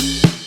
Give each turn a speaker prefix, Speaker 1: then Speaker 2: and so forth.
Speaker 1: you